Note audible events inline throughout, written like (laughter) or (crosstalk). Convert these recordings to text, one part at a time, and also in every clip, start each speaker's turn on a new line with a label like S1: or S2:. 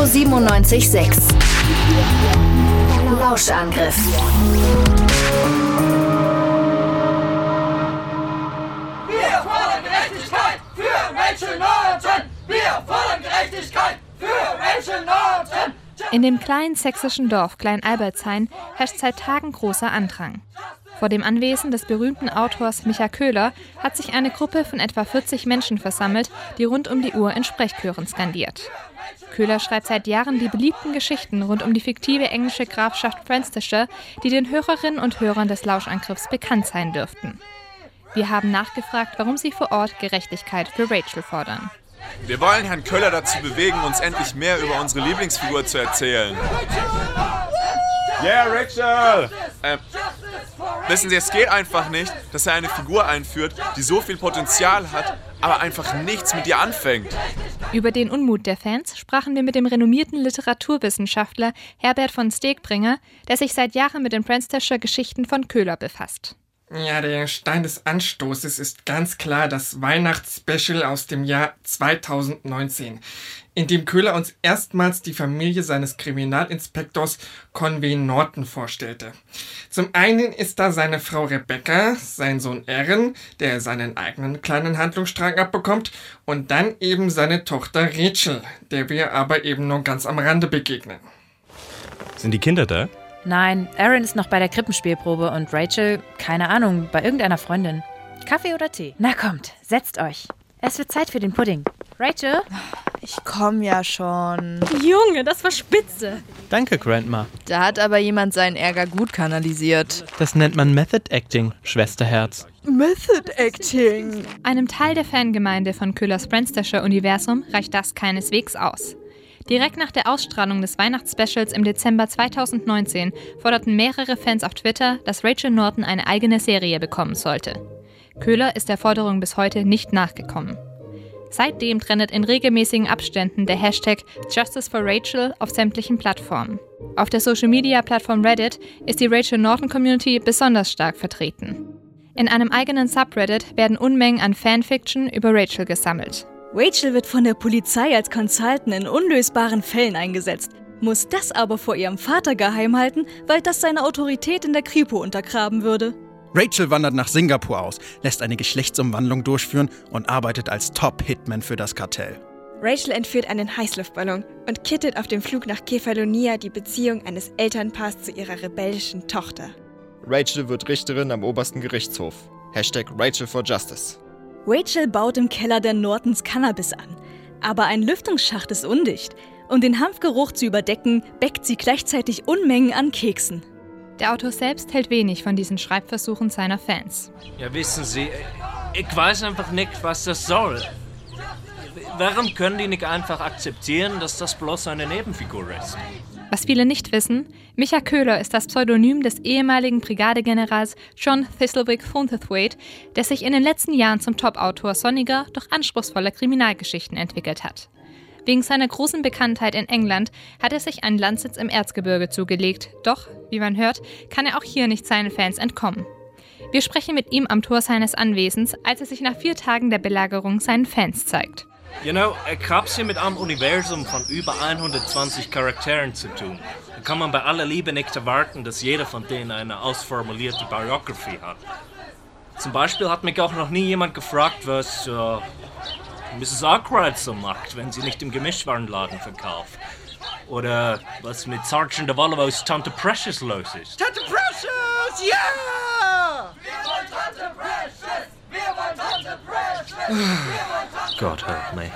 S1: Radio 97.6. Lauschangriff.
S2: Wir fordern Gerechtigkeit für Rachel Norton! Wir fordern Gerechtigkeit für Rachel Norton!
S3: In dem kleinen sächsischen Dorf Klein-Albertshain herrscht seit Tagen großer Andrang. Vor dem Anwesen des berühmten Autors Micha Köhler hat sich eine Gruppe von etwa 40 Menschen versammelt, die rund um die Uhr in Sprechchören skandiert. Köhler schreibt seit Jahren die beliebten Geschichten rund um die fiktive englische Grafschaft Francisshire, die den Hörerinnen und Hörern des Lauschangriffs bekannt sein dürften. Wir haben nachgefragt, warum sie vor Ort Gerechtigkeit für Rachel fordern.
S4: Wir wollen Herrn Köller dazu bewegen, uns endlich mehr über unsere Lieblingsfigur zu erzählen. Yeah, Rachel! Wissen Sie, es geht einfach nicht, dass er eine Figur einführt, die so viel Potenzial hat, aber einfach nichts mit ihr anfängt.
S3: Über den Unmut der Fans sprachen wir mit dem renommierten Literaturwissenschaftler Herbert von Stegbringer, der sich seit Jahren mit den Francischer Geschichten von Köhler befasst.
S5: Ja, der Stein des Anstoßes ist ganz klar das Weihnachtsspecial aus dem Jahr 2019, in dem Köhler uns erstmals die Familie seines Kriminalinspektors Conway Norton vorstellte. Zum einen ist da seine Frau Rebecca, sein Sohn Aaron, der seinen eigenen kleinen Handlungsstrang abbekommt, und dann eben seine Tochter Rachel, der wir aber eben nur ganz am Rande begegnen.
S6: Sind die Kinder da?
S7: Nein, Aaron ist noch bei der Krippenspielprobe und Rachel, keine Ahnung, bei irgendeiner Freundin. Kaffee oder Tee? Na kommt, setzt euch. Es wird Zeit für den Pudding. Rachel?
S8: Ich komm ja schon.
S3: Junge, das war spitze.
S6: Danke, Grandma.
S8: Da hat aber jemand seinen Ärger gut kanalisiert.
S6: Das nennt man Method Acting, Schwesterherz.
S8: Method Acting.
S3: Einem Teil der Fangemeinde von Köhlers Francischer Universum reicht das keineswegs aus. Direkt nach der Ausstrahlung des Weihnachtsspecials im Dezember 2019 forderten mehrere Fans auf Twitter, dass Rachel Norton eine eigene Serie bekommen sollte. Köhler ist der Forderung bis heute nicht nachgekommen. Seitdem trendet in regelmäßigen Abständen der Hashtag Justice for Rachel auf sämtlichen Plattformen. Auf der Social-Media-Plattform Reddit ist die Rachel Norton-Community besonders stark vertreten. In einem eigenen Subreddit werden Unmengen an Fanfiction über Rachel gesammelt.
S9: Rachel wird von der Polizei als Consultant in unlösbaren Fällen eingesetzt, muss das aber vor ihrem Vater geheim halten, weil das seine Autorität in der Kripo untergraben würde.
S10: Rachel wandert nach Singapur aus, lässt eine Geschlechtsumwandlung durchführen und arbeitet als Top-Hitman für das Kartell.
S11: Rachel entführt einen Heißluftballon und kittet auf dem Flug nach Kefalonia die Beziehung eines Elternpaars zu ihrer rebellischen Tochter.
S12: Rachel wird Richterin am obersten Gerichtshof. Hashtag Rachel for Justice.
S9: Rachel baut im Keller der Nortons Cannabis an. Aber ein Lüftungsschacht ist undicht. Um den Hanfgeruch zu überdecken, bäckt sie gleichzeitig Unmengen an Keksen.
S3: Der Autor selbst hält wenig von diesen Schreibversuchen seiner Fans.
S13: Ja, wissen Sie, ich weiß einfach nicht, was das soll. Warum können die nicht einfach akzeptieren, dass das bloß eine Nebenfigur ist?
S3: Was viele nicht wissen, Micha Köhler ist das Pseudonym des ehemaligen Brigadegenerals John Thistlewick Thornthwaite, der sich in den letzten Jahren zum Top-Autor sonniger, doch anspruchsvoller Kriminalgeschichten entwickelt hat. Wegen seiner großen Bekanntheit in England hat er sich einen Landsitz im Erzgebirge zugelegt, doch, wie man hört, kann er auch hier nicht seinen Fans entkommen. Wir sprechen mit ihm am Tor seines Anwesens, als er sich nach vier Tagen der Belagerung seinen Fans zeigt.
S13: You know, ich habe hier mit einem Universum von über 120 Charakteren zu tun. Da kann man bei aller Liebe nicht erwarten, dass jeder von denen eine ausformulierte Biography hat. Zum Beispiel hat mich auch noch nie jemand gefragt, was uh, Mrs. Arkwright so macht, wenn sie nicht im Gemischtwarenladen verkauft. Oder was mit Sergeant Devolvos Tante Precious los ist.
S2: Tante Precious, ja! Wir wollen Tante Precious! Wir wollen Tante Precious! (sighs)
S13: Gott help me.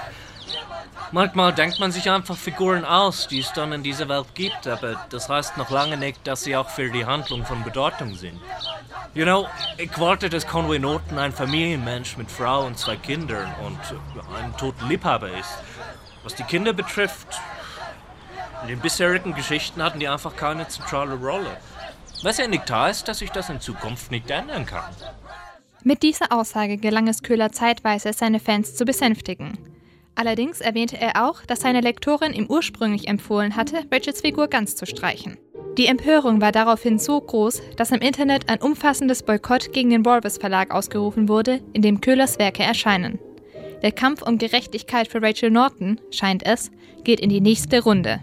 S13: Manchmal denkt man sich einfach Figuren aus, die es dann in dieser Welt gibt, aber das heißt noch lange nicht, dass sie auch für die Handlung von Bedeutung sind. You know, ich wollte, dass Conway Norton ein Familienmensch mit Frau und zwei Kindern und ein toten Liebhaber ist. Was die Kinder betrifft, in den bisherigen Geschichten hatten die einfach keine zentrale Rolle. Was ja nicht heißt, dass sich das in Zukunft nicht ändern kann.
S3: Mit dieser Aussage gelang es Köhler zeitweise, seine Fans zu besänftigen. Allerdings erwähnte er auch, dass seine Lektorin ihm ursprünglich empfohlen hatte, Rachels Figur ganz zu streichen. Die Empörung war daraufhin so groß, dass im Internet ein umfassendes Boykott gegen den Walrus Verlag ausgerufen wurde, in dem Köhlers Werke erscheinen. Der Kampf um Gerechtigkeit für Rachel Norton, scheint es, geht in die nächste Runde.